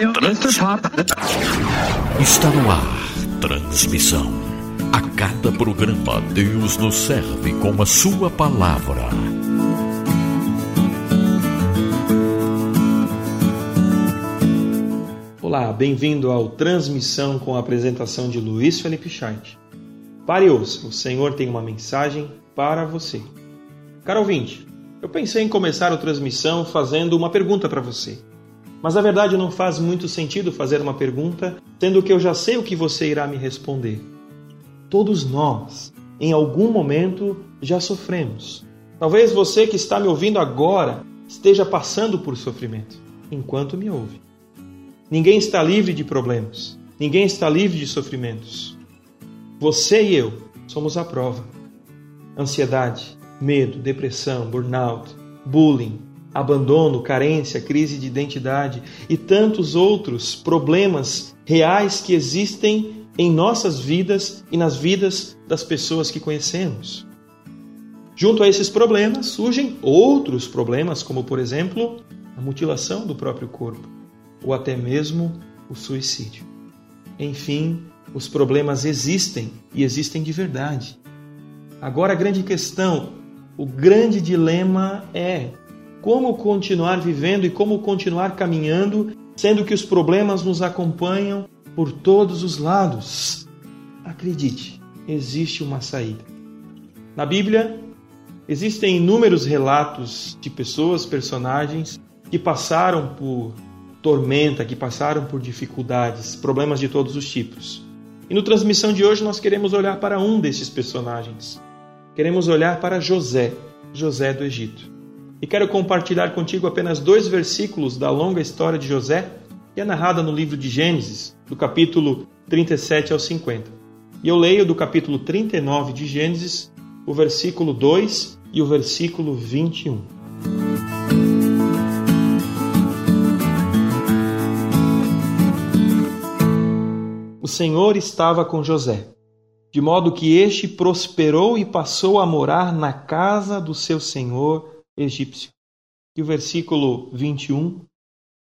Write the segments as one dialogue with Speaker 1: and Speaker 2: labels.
Speaker 1: Está no ar. Transmissão. A cada programa, Deus nos serve com a Sua palavra.
Speaker 2: Olá, bem-vindo ao Transmissão com a apresentação de Luiz Felipe Scheidt. Pare e ouça, o Senhor tem uma mensagem para você. Caro ouvinte, eu pensei em começar a transmissão fazendo uma pergunta para você. Mas na verdade não faz muito sentido fazer uma pergunta, sendo que eu já sei o que você irá me responder. Todos nós, em algum momento, já sofremos. Talvez você que está me ouvindo agora esteja passando por sofrimento, enquanto me ouve. Ninguém está livre de problemas, ninguém está livre de sofrimentos. Você e eu somos a prova. Ansiedade, medo, depressão, burnout, bullying, abandono, carência, crise de identidade e tantos outros problemas reais que existem em nossas vidas e nas vidas das pessoas que conhecemos. Junto a esses problemas surgem outros problemas, como por exemplo, a mutilação do próprio corpo ou até mesmo o suicídio. Enfim, os problemas existem e existem de verdade. Agora a grande questão, o grande dilema é como continuar vivendo e como continuar caminhando, sendo que os problemas nos acompanham por todos os lados. Acredite, existe uma saída. Na Bíblia, existem inúmeros relatos de pessoas, personagens que passaram por tormenta, que passaram por dificuldades, problemas de todos os tipos. E no transmissão de hoje nós queremos olhar para um desses personagens. Queremos olhar para José, José do Egito. E quero compartilhar contigo apenas dois versículos da longa história de José, que é narrada no livro de Gênesis, do capítulo 37 ao 50. E eu leio do capítulo 39 de Gênesis, o versículo 2 e o versículo 21. O Senhor estava com José, de modo que este prosperou e passou a morar na casa do seu senhor egípcio. E o versículo 21,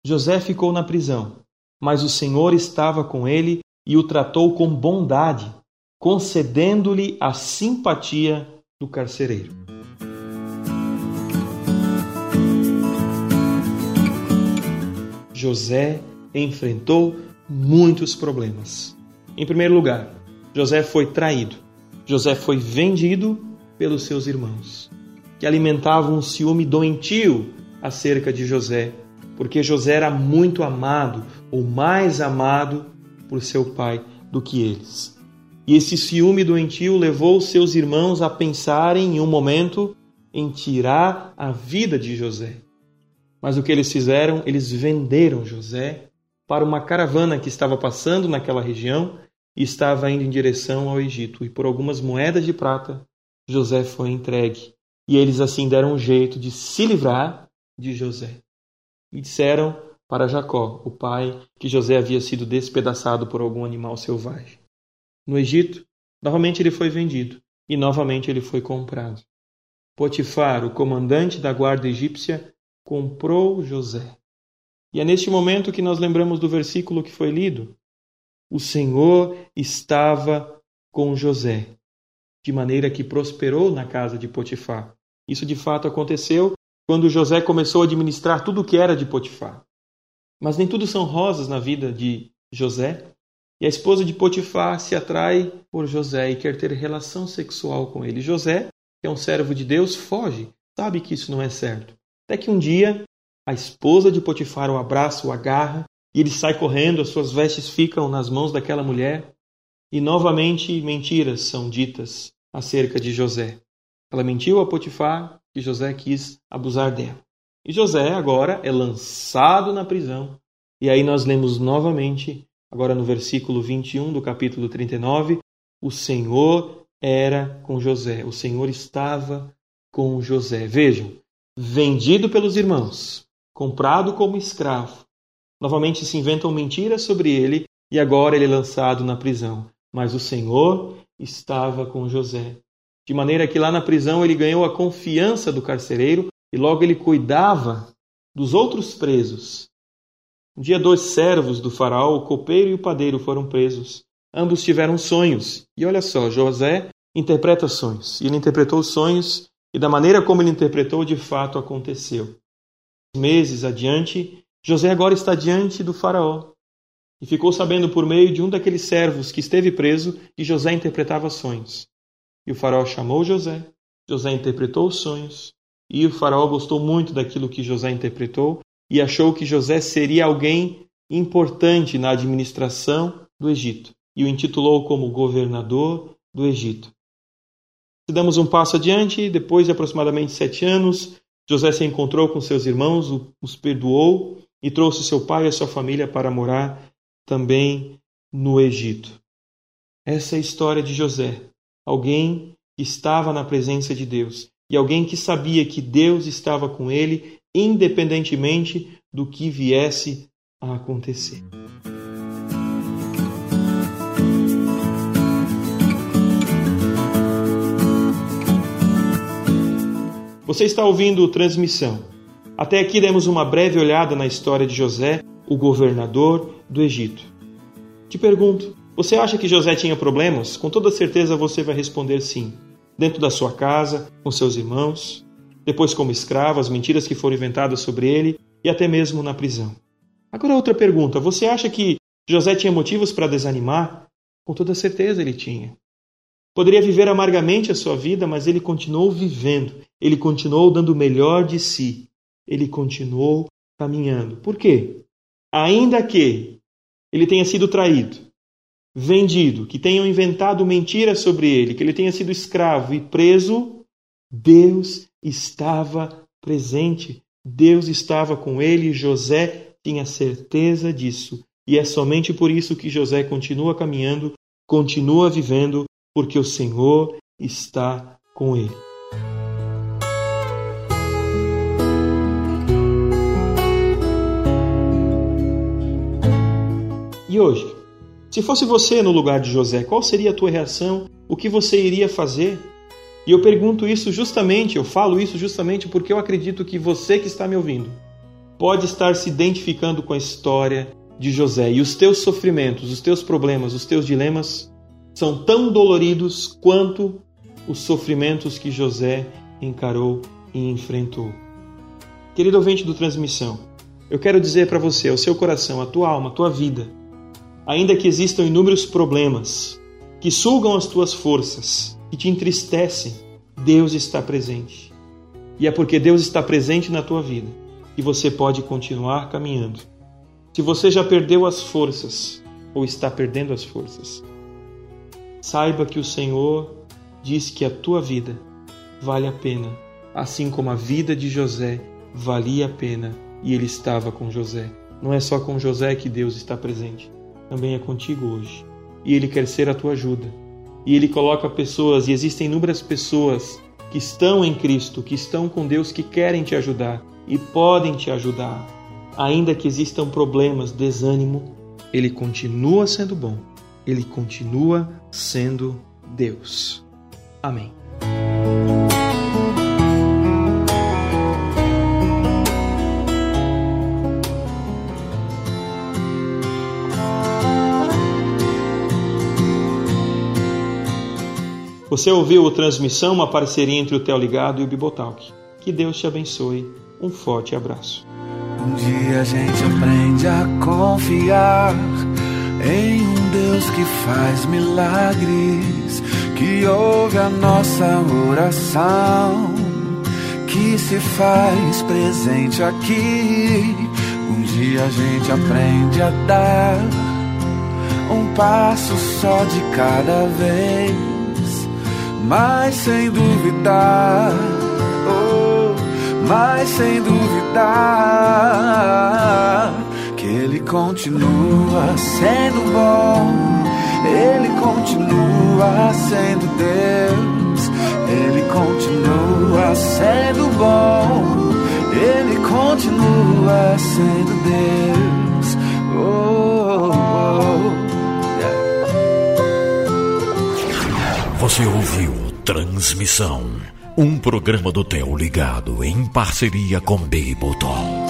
Speaker 2: José ficou na prisão, mas o Senhor estava com ele e o tratou com bondade, concedendo-lhe a simpatia do carcereiro. José enfrentou muitos problemas. Em primeiro lugar, José foi traído. José foi vendido pelos seus irmãos que alimentavam um ciúme doentio acerca de José, porque José era muito amado, ou mais amado por seu pai do que eles. E esse ciúme doentio levou seus irmãos a pensarem em um momento em tirar a vida de José. Mas o que eles fizeram? Eles venderam José para uma caravana que estava passando naquela região e estava indo em direção ao Egito. E por algumas moedas de prata, José foi entregue e eles assim deram um jeito de se livrar de José. E disseram para Jacó, o pai, que José havia sido despedaçado por algum animal selvagem. No Egito, novamente ele foi vendido e novamente ele foi comprado. Potifar, o comandante da guarda egípcia, comprou José. E é neste momento que nós lembramos do versículo que foi lido. O Senhor estava com José, de maneira que prosperou na casa de Potifar. Isso de fato aconteceu quando José começou a administrar tudo o que era de Potifar. Mas nem tudo são rosas na vida de José. E a esposa de Potifar se atrai por José e quer ter relação sexual com ele. José, que é um servo de Deus, foge, sabe que isso não é certo. Até que um dia a esposa de Potifar o abraça, o agarra, e ele sai correndo, as suas vestes ficam nas mãos daquela mulher, e novamente mentiras são ditas acerca de José. Ela mentiu a Potifar que José quis abusar dela. E José agora é lançado na prisão. E aí nós lemos novamente, agora no versículo 21 do capítulo 39, o Senhor era com José, o Senhor estava com José. Vejam, vendido pelos irmãos, comprado como escravo. Novamente se inventam mentiras sobre ele e agora ele é lançado na prisão. Mas o Senhor estava com José de maneira que lá na prisão ele ganhou a confiança do carcereiro e logo ele cuidava dos outros presos. Um dia, dois servos do faraó, o copeiro e o padeiro, foram presos. Ambos tiveram sonhos. E olha só, José interpreta sonhos. E ele interpretou os sonhos, e da maneira como ele interpretou, de fato aconteceu. Meses adiante, José agora está diante do Faraó e ficou sabendo por meio de um daqueles servos que esteve preso que José interpretava sonhos. E o Faraó chamou José, José interpretou os sonhos, e o Faraó gostou muito daquilo que José interpretou e achou que José seria alguém importante na administração do Egito e o intitulou como governador do Egito. Se damos um passo adiante, depois de aproximadamente sete anos, José se encontrou com seus irmãos, os perdoou e trouxe seu pai e a sua família para morar também no Egito. Essa é a história de José, alguém que estava na presença de Deus e alguém que sabia que Deus estava com ele, independentemente do que viesse a acontecer. Você está ouvindo Transmissão. Até aqui demos uma breve olhada na história de José, o governador do Egito. Te pergunto, você acha que José tinha problemas? Com toda certeza você vai responder sim. Dentro da sua casa, com seus irmãos, depois como escravo, as mentiras que foram inventadas sobre ele e até mesmo na prisão. Agora outra pergunta, você acha que José tinha motivos para desanimar? Com toda certeza ele tinha. Poderia viver amargamente a sua vida, mas ele continuou vivendo, ele continuou dando o melhor de si, ele continuou caminhando. Por quê? Ainda que ele tenha sido traído, vendido, que tenham inventado mentiras sobre ele, que ele tenha sido escravo e preso, Deus estava presente, Deus estava com ele e José tinha certeza disso. E é somente por isso que José continua caminhando, continua vivendo porque o Senhor está com ele. E hoje, se fosse você no lugar de José, qual seria a tua reação? O que você iria fazer? E eu pergunto isso justamente, eu falo isso justamente porque eu acredito que você que está me ouvindo pode estar se identificando com a história de José e os teus sofrimentos, os teus problemas, os teus dilemas são tão doloridos quanto os sofrimentos que José encarou e enfrentou. Querido ouvinte do Transmissão, eu quero dizer para você, ao seu coração, a tua alma, a tua vida, ainda que existam inúmeros problemas que sugam as tuas forças, que te entristecem, Deus está presente. E é porque Deus está presente na tua vida que você pode continuar caminhando. Se você já perdeu as forças ou está perdendo as forças, Saiba que o Senhor diz que a tua vida vale a pena, assim como a vida de José valia a pena e ele estava com José. Não é só com José que Deus está presente, também é contigo hoje. E ele quer ser a tua ajuda. E ele coloca pessoas, e existem inúmeras pessoas que estão em Cristo, que estão com Deus, que querem te ajudar e podem te ajudar. Ainda que existam problemas, desânimo, ele continua sendo bom ele continua sendo Deus. Amém. Você ouviu o Transmissão, uma parceria entre o Teoligado e o Bibotalk. Que Deus te abençoe. Um forte abraço.
Speaker 3: Um dia a gente aprende a confiar em um Deus que faz milagres, que ouve a nossa oração, que se faz presente aqui. Um dia a gente aprende a dar um passo só de cada vez, mas sem duvidar, oh, mas sem duvidar ele continua sendo bom, Ele continua sendo Deus, Ele continua sendo bom, Ele continua sendo Deus.
Speaker 1: Você ouviu Transmissão, um programa do Teu Ligado em parceria com Bibotalk.